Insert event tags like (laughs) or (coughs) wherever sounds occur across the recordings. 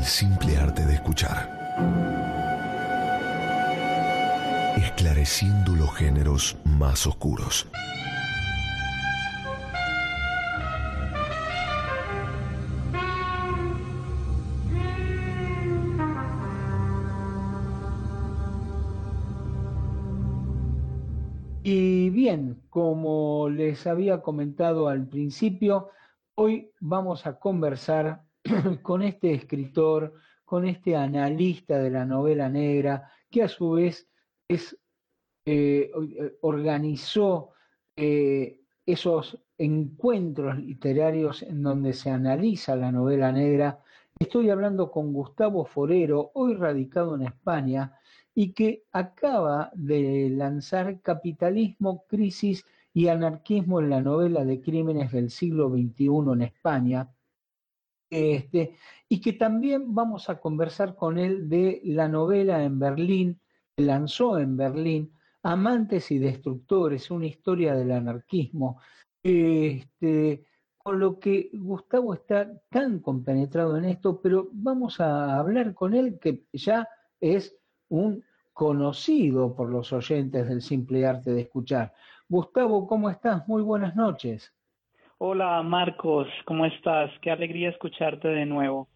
El simple arte de escuchar. Esclareciendo los géneros más oscuros. Y bien, como les había comentado al principio, hoy vamos a conversar (coughs) con este escritor, con este analista de la novela negra, que a su vez eh, organizó eh, esos encuentros literarios en donde se analiza la novela negra. Estoy hablando con Gustavo Forero, hoy radicado en España, y que acaba de lanzar Capitalismo, Crisis y Anarquismo en la novela de crímenes del siglo XXI en España, este, y que también vamos a conversar con él de la novela en Berlín, lanzó en Berlín, Amantes y Destructores, una historia del anarquismo, este, con lo que Gustavo está tan compenetrado en esto, pero vamos a hablar con él que ya es un conocido por los oyentes del simple arte de escuchar. Gustavo, ¿cómo estás? Muy buenas noches. Hola Marcos, ¿cómo estás? Qué alegría escucharte de nuevo.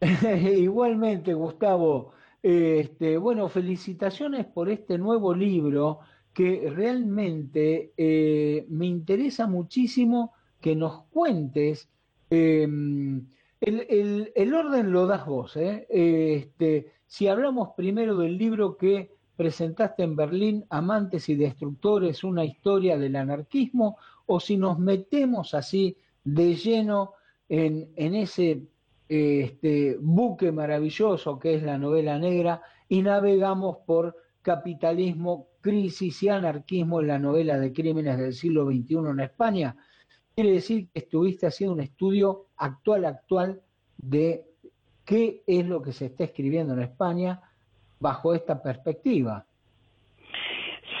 (laughs) Igualmente, Gustavo. Este, bueno, felicitaciones por este nuevo libro que realmente eh, me interesa muchísimo que nos cuentes. Em, el, el, orden lo das vos. ¿eh? Este, si hablamos primero del libro que presentaste en Berlín, Amantes y Destructores, una historia del anarquismo, o si nos metemos así de lleno en, ese este, buque maravilloso que es la novela negra y navegamos por capitalismo, crisis y anarquismo en la novela de crímenes del siglo XXI en España. Quiere decir que estuviste haciendo un estudio actual, actual de qué es lo que se está escribiendo en España bajo esta perspectiva.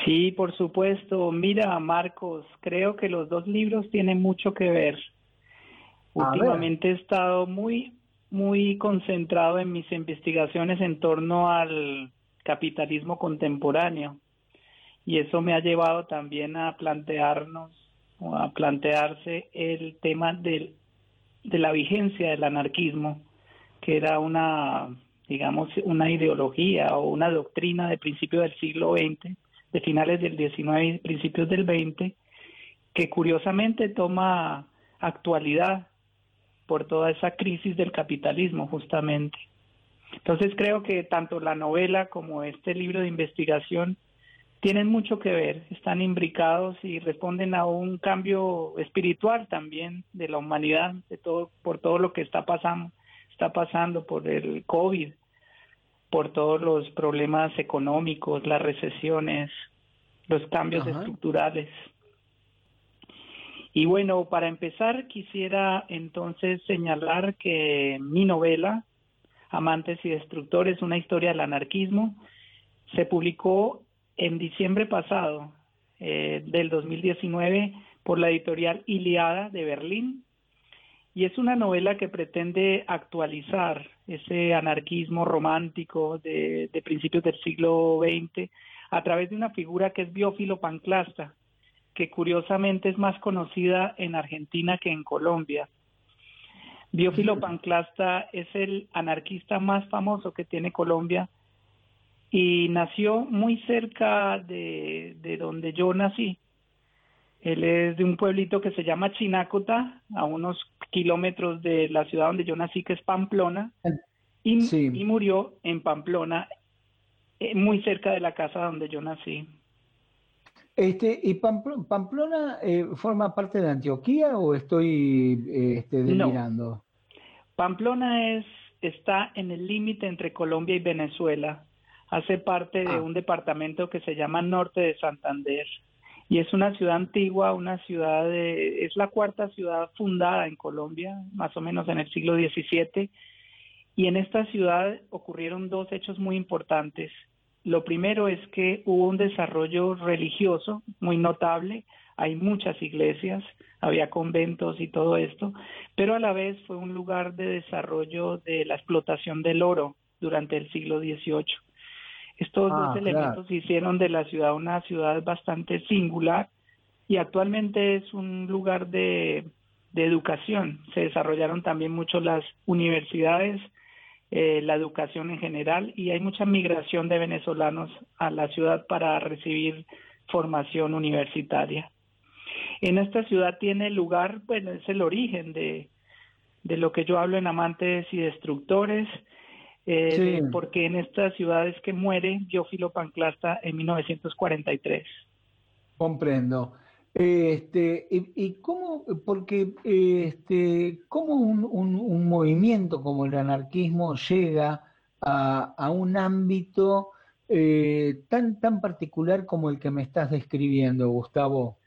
Sí, por supuesto. Mira, Marcos, creo que los dos libros tienen mucho que ver. Últimamente he estado muy, muy concentrado en mis investigaciones en torno al capitalismo contemporáneo y eso me ha llevado también a plantearnos o a plantearse el tema del, de la vigencia del anarquismo, que era una, digamos, una ideología o una doctrina de principio del siglo XX de finales del 19 y principios del 20, que curiosamente toma actualidad por toda esa crisis del capitalismo justamente. Entonces creo que tanto la novela como este libro de investigación tienen mucho que ver, están imbricados y responden a un cambio espiritual también de la humanidad, de todo, por todo lo que está pasando, está pasando por el COVID, por todos los problemas económicos, las recesiones, los cambios estructurales. Y bueno, para empezar quisiera entonces señalar que mi novela, Amantes y Destructores, una historia del anarquismo, se publicó en diciembre pasado eh, del 2019 por la editorial Iliada de Berlín y es una novela que pretende actualizar ese anarquismo romántico de, principios del siglo XX a través de una figura que es Biófilo Panclasta, que curiosamente es más conocida en Argentina que en Colombia. Biófilo Panclasta es el anarquista más famoso que tiene Colombia y nació muy cerca de, de donde yo nací, él es de un pueblito que se llama Chinácota, a unos kilómetros de la ciudad donde yo nací, que es Pamplona, y, y murió en Pamplona, eh, muy cerca de la casa donde yo nací. Este, ¿Y Pamplona, eh, forma parte de Antioquía o estoy eh, este, delirando? Pamplona es, está en el límite entre Colombia y Venezuela. Hace parte de ah. un departamento que se llama Norte de Santander y es una ciudad antigua, una ciudad de, es la cuarta ciudad fundada en Colombia, más o menos en el siglo XVII, y en esta ciudad ocurrieron dos hechos muy importantes. Lo primero es que hubo un desarrollo religioso muy notable, hay muchas iglesias, había conventos y todo esto, pero a la vez fue un lugar de desarrollo de la explotación del oro durante el siglo XVIII. Estos dos ah, elementos hicieron de la ciudad una ciudad bastante singular y actualmente es un lugar de, educación. Se desarrollaron también mucho las universidades, eh, la educación en general y hay mucha migración de venezolanos a la ciudad para recibir formación universitaria. En esta ciudad tiene lugar, bueno, es el origen de, de lo que yo hablo en Amantes y Destructores, eh, porque en esta ciudad es que muere Giófilo Panclasta en 1943. Comprendo. Este, y, cómo, porque este, cómo un, un, movimiento como el anarquismo llega a, a un ámbito eh, tan, tan particular como el que me estás describiendo, Gustavo.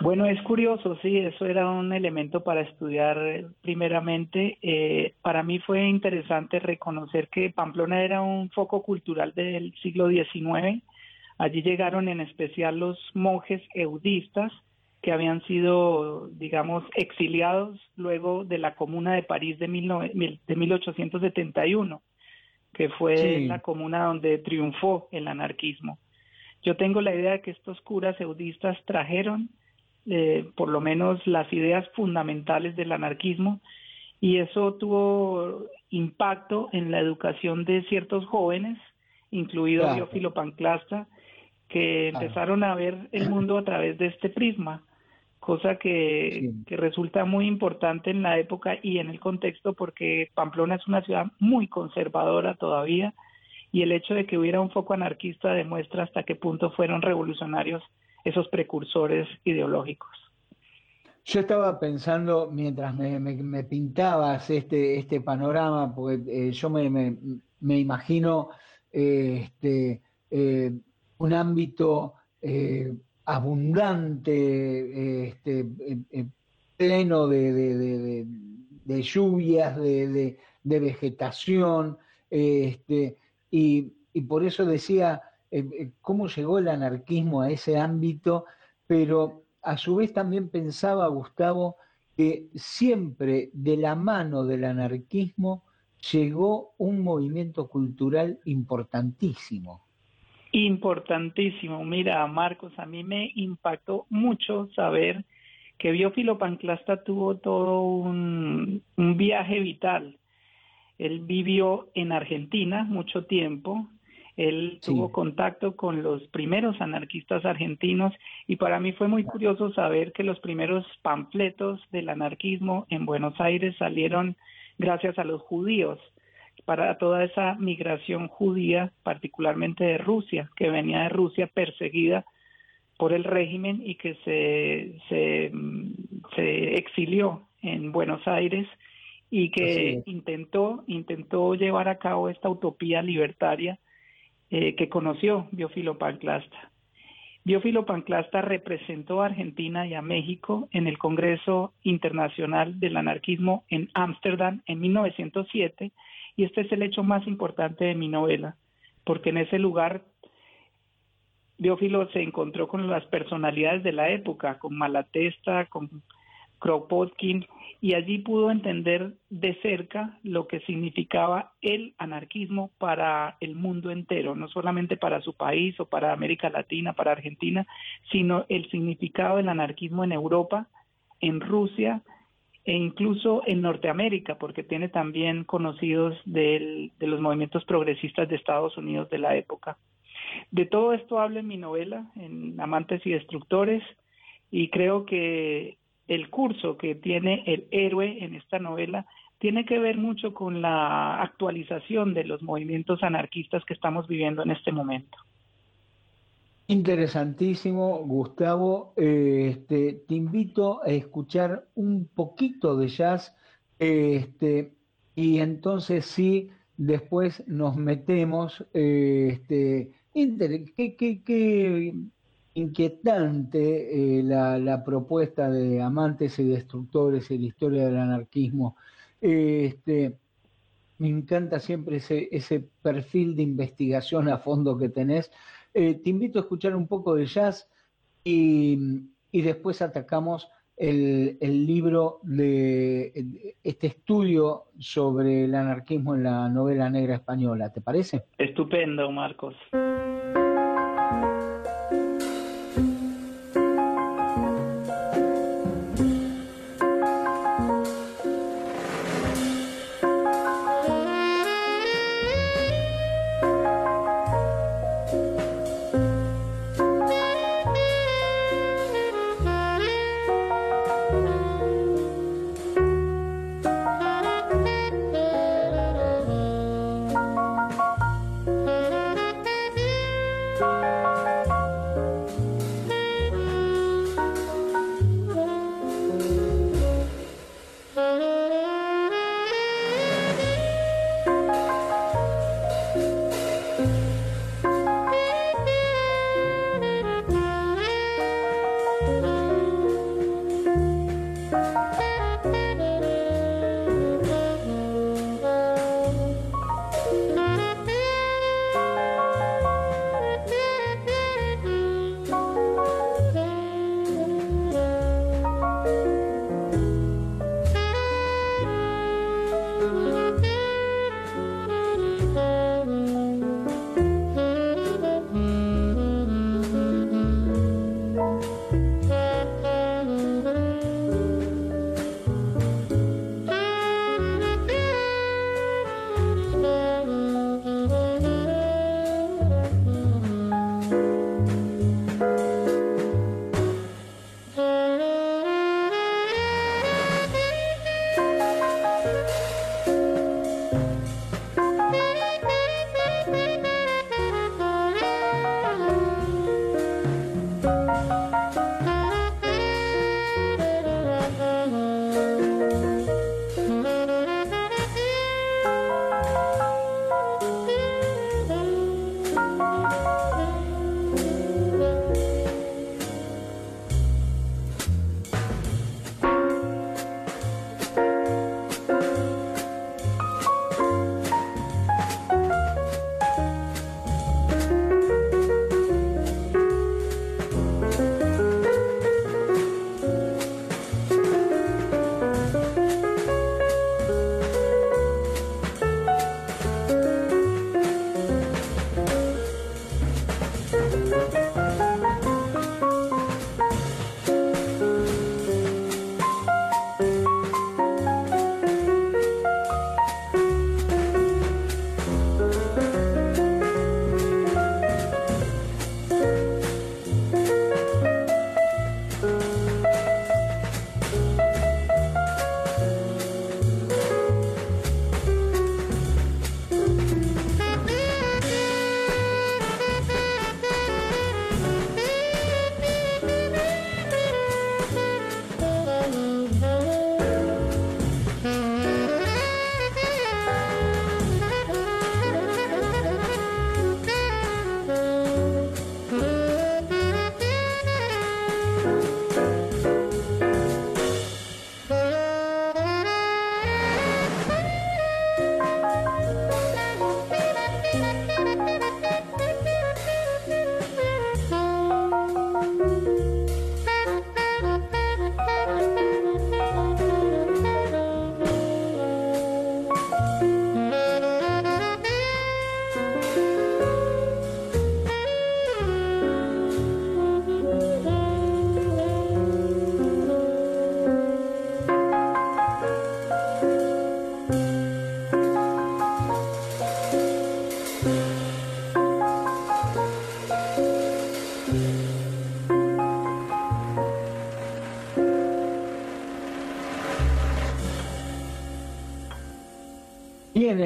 Bueno, es curioso, sí, eso era un elemento para estudiar eh, primeramente. Eh, para mí fue interesante reconocer que Pamplona era un foco cultural del siglo XIX. Allí llegaron en especial los monjes eudistas que habían sido, digamos, exiliados luego de la Comuna de París de, de 1871, que fue la comuna donde triunfó el anarquismo. Yo tengo la idea de que estos curas eudistas trajeron eh, por lo menos las ideas fundamentales del anarquismo y eso tuvo impacto en la educación de ciertos jóvenes, incluido claro. Panclasta, que empezaron a ver el mundo a través de este prisma, cosa que, que resulta muy importante en la época y en el contexto porque Pamplona es una ciudad muy conservadora todavía y el hecho de que hubiera un foco anarquista demuestra hasta qué punto fueron revolucionarios esos precursores ideológicos. Yo estaba pensando mientras me, pintabas este, este panorama, porque eh, yo me, imagino eh, este, eh, un ámbito abundante, este, pleno de, lluvias, de, vegetación, este, y, y por eso decía, eh, eh, cómo llegó el anarquismo a ese ámbito, pero a su vez también pensaba Gustavo que siempre de la mano del anarquismo llegó un movimiento cultural importantísimo. Importantísimo. Mira, Marcos, a mí me impactó mucho saber que Biófilo Panclasta tuvo todo un, un viaje vital. Él vivió en Argentina mucho tiempo, él tuvo contacto con los primeros anarquistas argentinos y para mí fue muy curioso saber que los primeros panfletos del anarquismo en Buenos Aires salieron gracias a los judíos para toda esa migración judía, particularmente de Rusia, que venía de Rusia perseguida por el régimen y que se, se, se exilió en Buenos Aires y que intentó, intentó llevar a cabo esta utopía libertaria eh, que conoció Biofilo Panclasta. Biofilo Panclasta representó a Argentina y a México en el Congreso Internacional del Anarquismo en Ámsterdam en 1907 y este es el hecho más importante de mi novela, porque en ese lugar Biofilo se encontró con las personalidades de la época, con Malatesta, con Kropotkin, y allí pudo entender de cerca lo que significaba el anarquismo para el mundo entero, no solamente para su país o para América Latina, para Argentina, sino el significado del anarquismo en Europa, en Rusia e incluso en Norteamérica, porque tiene también conocidos de los movimientos progresistas de Estados Unidos de la época. De todo esto hablo en mi novela, en Amantes y Destructores, y creo que el curso que tiene el héroe en esta novela tiene que ver mucho con la actualización de los movimientos anarquistas que estamos viviendo en este momento. Interesantísimo, Gustavo. Este, te invito a escuchar un poquito de jazz este, y entonces sí, después nos metemos. Este, ¿qué, qué, inquietante eh, la, propuesta de amantes y destructores y la historia del anarquismo. este, Me encanta siempre ese, perfil de investigación a fondo que tenés. Eh, te invito a escuchar un poco de jazz y, después atacamos el, libro de este estudio sobre el anarquismo en la novela negra española. ¿Te parece? Estupendo, Marcos.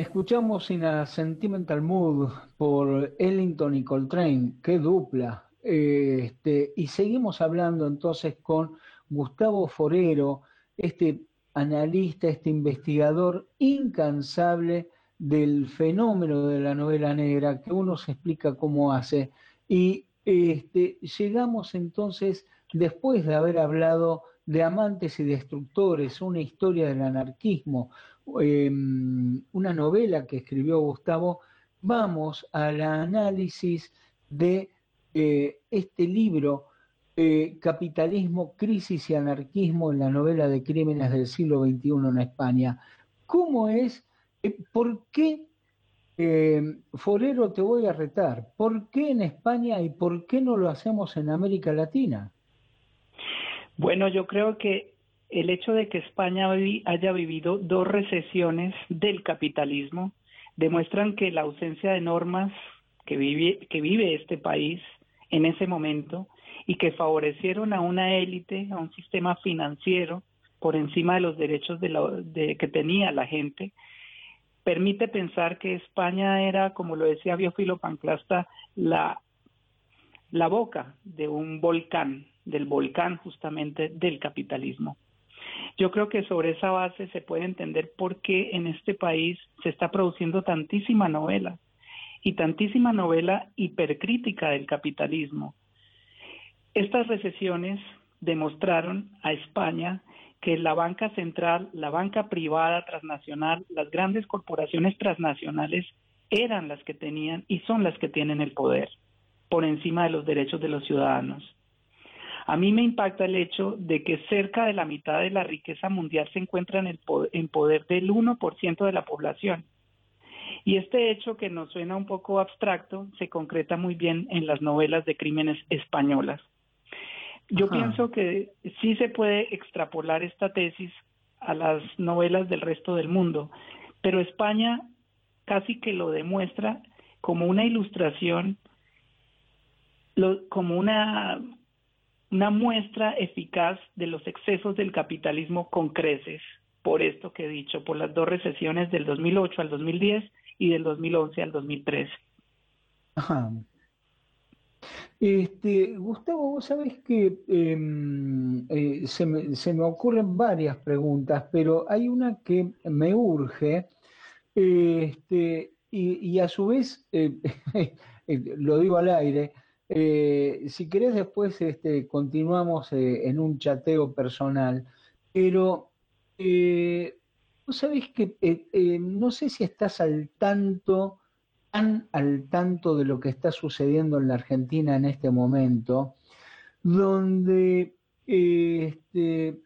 Escuchamos In a Sentimental Mood por Ellington y Coltrane, qué dupla. Este, y seguimos hablando entonces con Gustavo Forero, este analista, este investigador incansable del fenómeno de la novela negra, que uno se explica cómo hace. Y este, llegamos entonces, después de haber hablado de amantes y destructores, una historia del anarquismo, em, una novela que escribió Gustavo, vamos al análisis de eh, este libro, eh, Capitalismo, Crisis y Anarquismo en la novela de crímenes del siglo XXI en España. ¿Cómo es? Eh, ¿Por qué, Forero, te voy a retar? ¿Por qué en España y por qué no lo hacemos en América Latina? Bueno, yo creo que el hecho de que España haya vivido dos recesiones del capitalismo demuestran que la ausencia de normas que vive, que vive este país en ese momento y que favorecieron a una élite, a un sistema financiero por encima de los derechos de que tenía la gente, permite pensar que España era, como lo decía Biofilo Panclasta, la, la boca de un volcán, del volcán justamente del capitalismo. Yo creo que sobre esa base se puede entender por qué en este país se está produciendo tantísima novela y tantísima novela hipercrítica del capitalismo. Estas recesiones demostraron a España que la banca central, la banca privada transnacional, las grandes corporaciones transnacionales eran las que tenían y son las que tienen el poder por encima de los derechos de los ciudadanos. A mí me impacta el hecho de que cerca de la mitad de la riqueza mundial se encuentra en, el poder, en poder del 1% de la población. Y este hecho que nos suena un poco abstracto se concreta muy bien en las novelas de crímenes españolas. Yo pienso que sí se puede extrapolar esta tesis a las novelas del resto del mundo, pero España casi que lo demuestra como una ilustración, como una una muestra eficaz de los excesos del capitalismo con creces, por esto que he dicho, por las dos recesiones del 2008 al 2010 y del 2011 al 2013. Ajá. Este, Gustavo, vos sabés que em, eh, se, me, ocurren varias preguntas, pero hay una que me urge, este, y, a su vez, (laughs) eh, lo digo al aire, eh, si querés después este, continuamos eh, en un chateo personal, pero eh, vos sabés que no sé si estás al tanto, tan al tanto de lo que está sucediendo en la Argentina en este momento, donde este,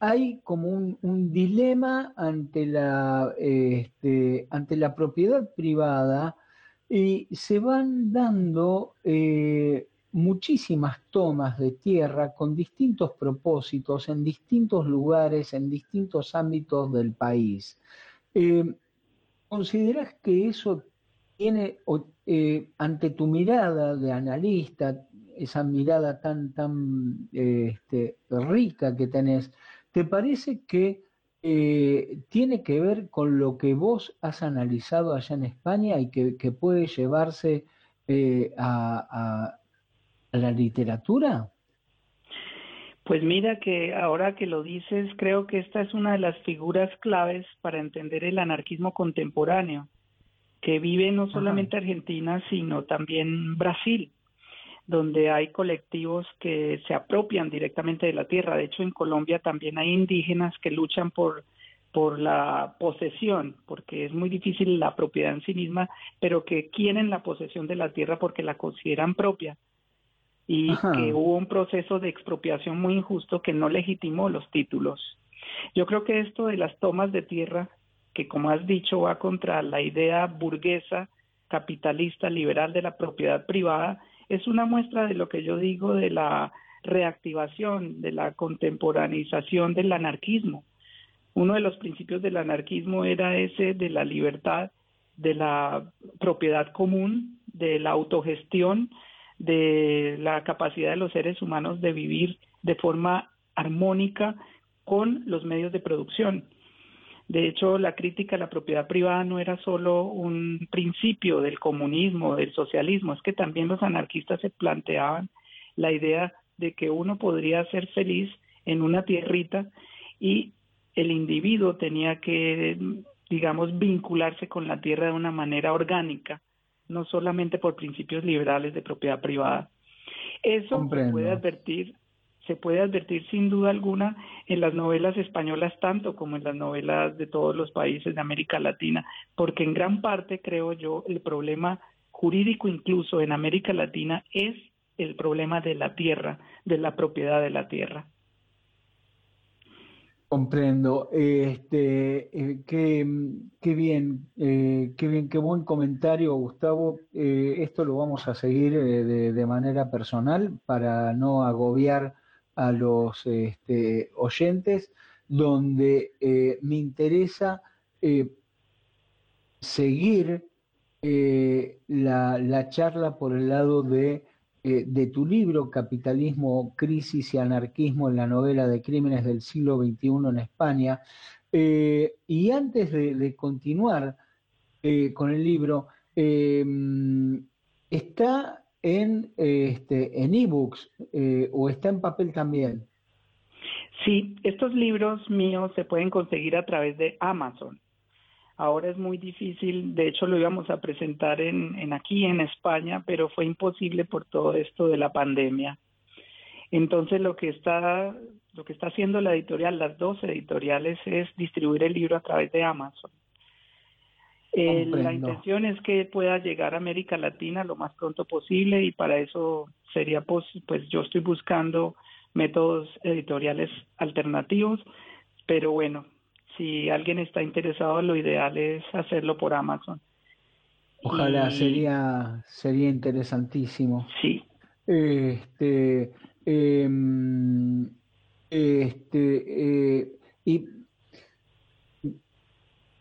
hay como un, dilema ante la, este, ante la propiedad privada y se van dando eh, muchísimas tomas de tierra con distintos propósitos en distintos lugares, en distintos ámbitos del país. Eh, ¿Consideras que eso tiene, eh, ante tu mirada de analista, esa mirada tan, tan este, rica que tenés, ¿te parece que eh, tiene que ver con lo que vos has analizado allá en España y que, puede llevarse eh, a, la literatura? Pues mira que ahora que lo dices, creo que esta es una de las figuras claves para entender el anarquismo contemporáneo, que vive no solamente Argentina, sino también Brasil donde hay colectivos que se apropian directamente de la tierra. De hecho, en Colombia también hay indígenas que luchan por, por la posesión, porque es muy difícil la propiedad en sí misma, pero que quieren la posesión de la tierra porque la consideran propia. Y que hubo un proceso de expropiación muy injusto que no legitimó los títulos. Yo creo que esto de las tomas de tierra, que como has dicho va contra la idea burguesa, capitalista, liberal de la propiedad privada, es una muestra de lo que yo digo de la reactivación, de la contemporanización del anarquismo. Uno de los principios del anarquismo era ese de la libertad, de la propiedad común, de la autogestión, de la capacidad de los seres humanos de vivir de forma armónica con los medios de producción. De hecho, la crítica a la propiedad privada no era solo un principio del comunismo, del socialismo, es que también los anarquistas se planteaban la idea de que uno podría ser feliz en una tierrita y el individuo tenía que, digamos, vincularse con la tierra de una manera orgánica, no solamente por principios liberales de propiedad privada. Eso se puede advertir se puede advertir sin duda alguna en las novelas españolas tanto como en las novelas de todos los países de América Latina, porque en gran parte, creo yo, el problema jurídico incluso en América Latina es el problema de la tierra, de la propiedad de la tierra. Comprendo. Este, eh, qué, bien, eh, qué bien, qué buen comentario, Gustavo. Eh, esto lo vamos a seguir de, manera personal para no agobiar a los este, oyentes, donde me interesa seguir la, la charla por el lado de eh, de tu libro, Capitalismo, Crisis y Anarquismo en la novela de crímenes del siglo XXI en España. Eh, y antes de, continuar eh, con el libro, ¿está en este, en ebooks o está en papel también? Sí, estos libros míos se pueden conseguir a través de Amazon. Ahora es muy difícil, de hecho lo íbamos a presentar en, aquí en España, pero fue imposible por todo esto de la pandemia. Entonces lo que está lo que está haciendo la editorial, las dos editoriales, es distribuir el libro a través de Amazon. Eh, la intención es que pueda llegar a América Latina lo más pronto posible y para eso sería pues, pues yo estoy buscando métodos editoriales alternativos, pero bueno, si alguien está interesado, lo ideal es hacerlo por Amazon. Ojalá, sería, sería interesantísimo. Sí. Este, em, este, eh, y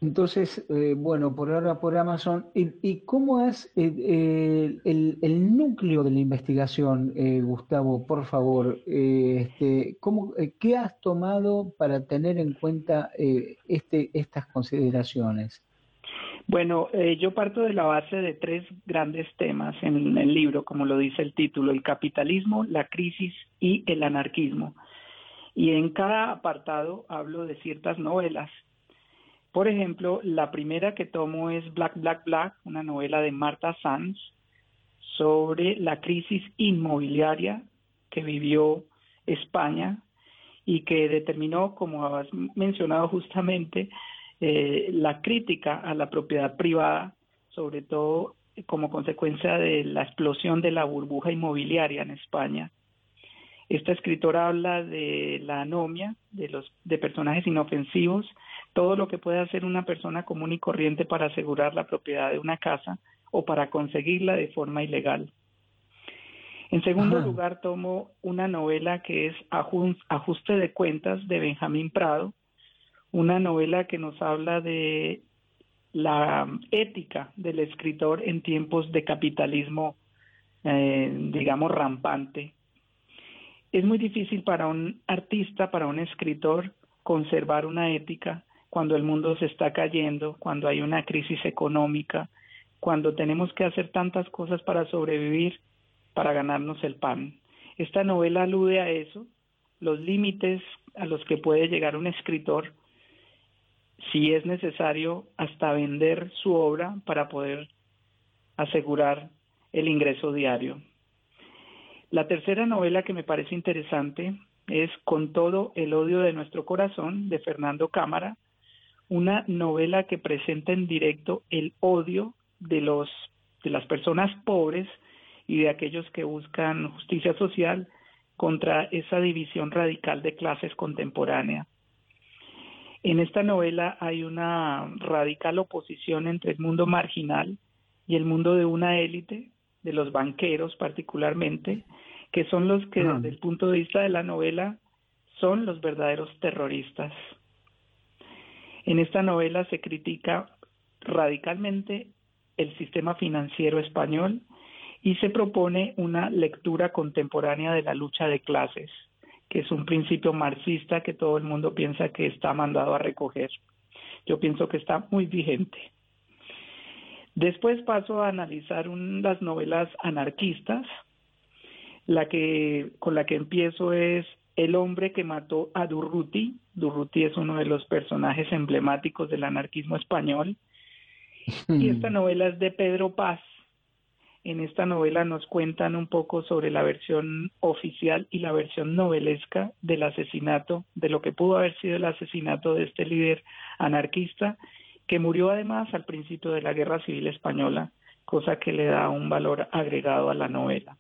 entonces, eh, bueno, por ahora por Amazon. ¿Y, cómo es eh, el, núcleo de la investigación, eh, Gustavo? Por favor, este, ¿cómo, ¿qué has tomado para tener en cuenta este, estas consideraciones? Bueno, yo parto de la base de tres grandes temas en el libro, como lo dice el título, el capitalismo, la crisis y el anarquismo. Y en cada apartado hablo de ciertas novelas por ejemplo, la primera que tomo es Black, Black, Black, una novela de Marta Sanz sobre la crisis inmobiliaria que vivió España y que determinó, como has mencionado justamente, eh, la crítica a la propiedad privada, sobre todo como consecuencia de la explosión de la burbuja inmobiliaria en España. Esta escritora habla de la anomia, de los de personajes inofensivos todo lo que puede hacer una persona común y corriente para asegurar la propiedad de una casa o para conseguirla de forma ilegal. En segundo lugar, tomo una novela que es Ajuste de Cuentas de Benjamín Prado, una novela que nos habla de la ética del escritor en tiempos de capitalismo, eh, digamos, rampante. Es muy difícil para un artista, para un escritor, conservar una ética cuando el mundo se está cayendo, cuando hay una crisis económica, cuando tenemos que hacer tantas cosas para sobrevivir, para ganarnos el pan. Esta novela alude a eso, los límites a los que puede llegar un escritor si es necesario hasta vender su obra para poder asegurar el ingreso diario. La tercera novela que me parece interesante es Con todo el odio de nuestro corazón de Fernando Cámara, una novela que presenta en directo el odio de los de las personas pobres y de aquellos que buscan justicia social contra esa división radical de clases contemporánea. En esta novela hay una radical oposición entre el mundo marginal y el mundo de una élite, de los banqueros particularmente, que son los que desde el punto de vista de la novela son los verdaderos terroristas. En esta novela se critica radicalmente el sistema financiero español y se propone una lectura contemporánea de la lucha de clases, que es un principio marxista que todo el mundo piensa que está mandado a recoger. Yo pienso que está muy vigente. Después paso a analizar las novelas anarquistas. La que con la que empiezo es el hombre que mató a Durruti. Durruti es uno de los personajes emblemáticos del anarquismo español. Y esta novela es de Pedro Paz. En esta novela nos cuentan un poco sobre la versión oficial y la versión novelesca del asesinato, de lo que pudo haber sido el asesinato de este líder anarquista, que murió además al principio de la Guerra Civil Española, cosa que le da un valor agregado a la novela.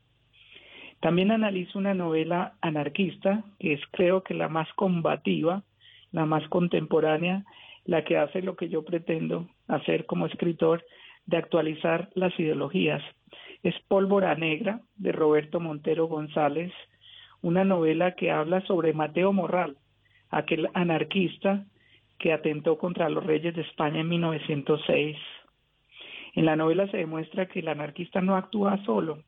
También analizo una novela anarquista, que es creo que la más combativa, la más contemporánea, la que hace lo que yo pretendo hacer como escritor, de actualizar las ideologías. Es Pólvora Negra, de Roberto Montero González, una novela que habla sobre Mateo Morral, aquel anarquista que atentó contra los reyes de España en 1906. En la novela se demuestra que el anarquista no actúa solo,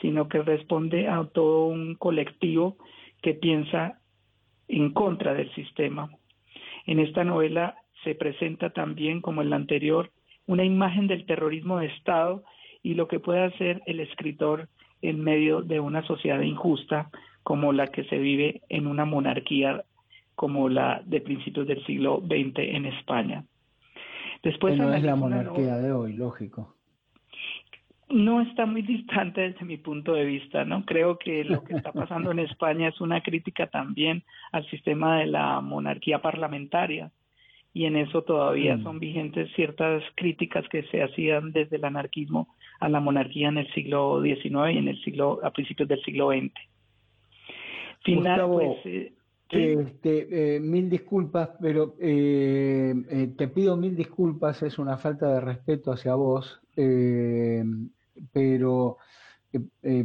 sino que responde a todo un colectivo que piensa en contra del sistema. En esta novela se presenta también, como en la anterior, una imagen del terrorismo de Estado y lo que puede hacer el escritor en medio de una sociedad injusta como la que se vive en una monarquía como la de principios del siglo XX en España. Después no es la monarquía de hoy, lógico no está muy distante desde mi punto de vista, ¿no? Creo que lo que está pasando en (laughs) España es una crítica también al sistema de la monarquía parlamentaria y en eso todavía mm. son vigentes ciertas críticas que se hacían desde el anarquismo a la monarquía en el siglo XIX y en el siglo a principios del siglo XX. Final, pues, eh, este, eh, mil disculpas, pero eh, te pido mil disculpas, es una falta de respeto hacia vos pero eh, eh,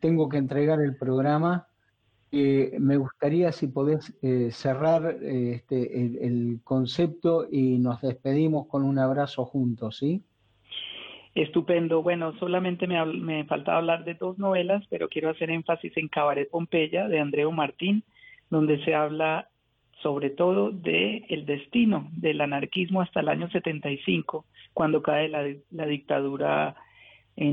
tengo que entregar el programa. Eh, me gustaría si podés cerrar este, el, concepto y nos despedimos con un abrazo juntos, ¿sí? Estupendo. Bueno, solamente me, me faltaba hablar de dos novelas, pero quiero hacer énfasis en Cabaret Pompeya de Andreu Martín, donde se habla sobre todo de el destino del anarquismo hasta el año 75, cuando cae la, la dictadura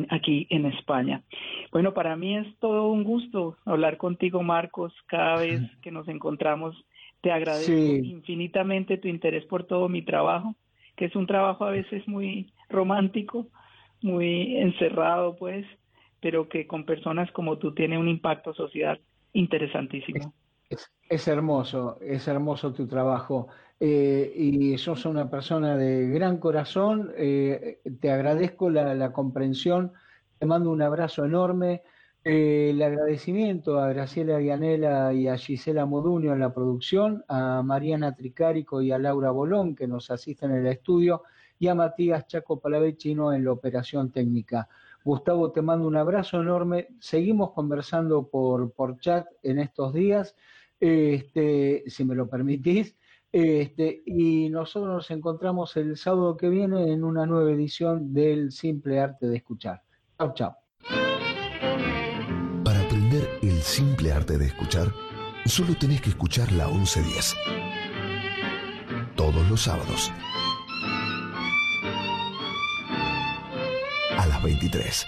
aquí en España. Bueno, para mí es todo un gusto hablar contigo, Marcos, cada vez que nos encontramos. Te agradezco infinitamente tu interés por todo mi trabajo, que es un trabajo a veces muy romántico, muy encerrado, pues, pero que con personas como tú tiene un impacto social interesantísimo. es hermoso, es hermoso tu trabajo. Eh, y sos una persona de gran corazón, eh, te agradezco la, comprensión, te mando un abrazo enorme, eh, el agradecimiento a Graciela Vianela y a Gisela Moduño en la producción, a Mariana Tricárico y a Laura Bolón que nos asisten en el estudio y a Matías Chaco Palavecino en la operación técnica. Gustavo, te mando un abrazo enorme. Seguimos conversando por, por chat en estos días, este, si me lo permitís. Este, y nosotros nos encontramos el sábado que viene en una nueva edición del Simple Arte de Escuchar. Chao, chao. Para aprender el simple arte de escuchar, solo tenés que escuchar la 1110. Todos los sábados. A las 23.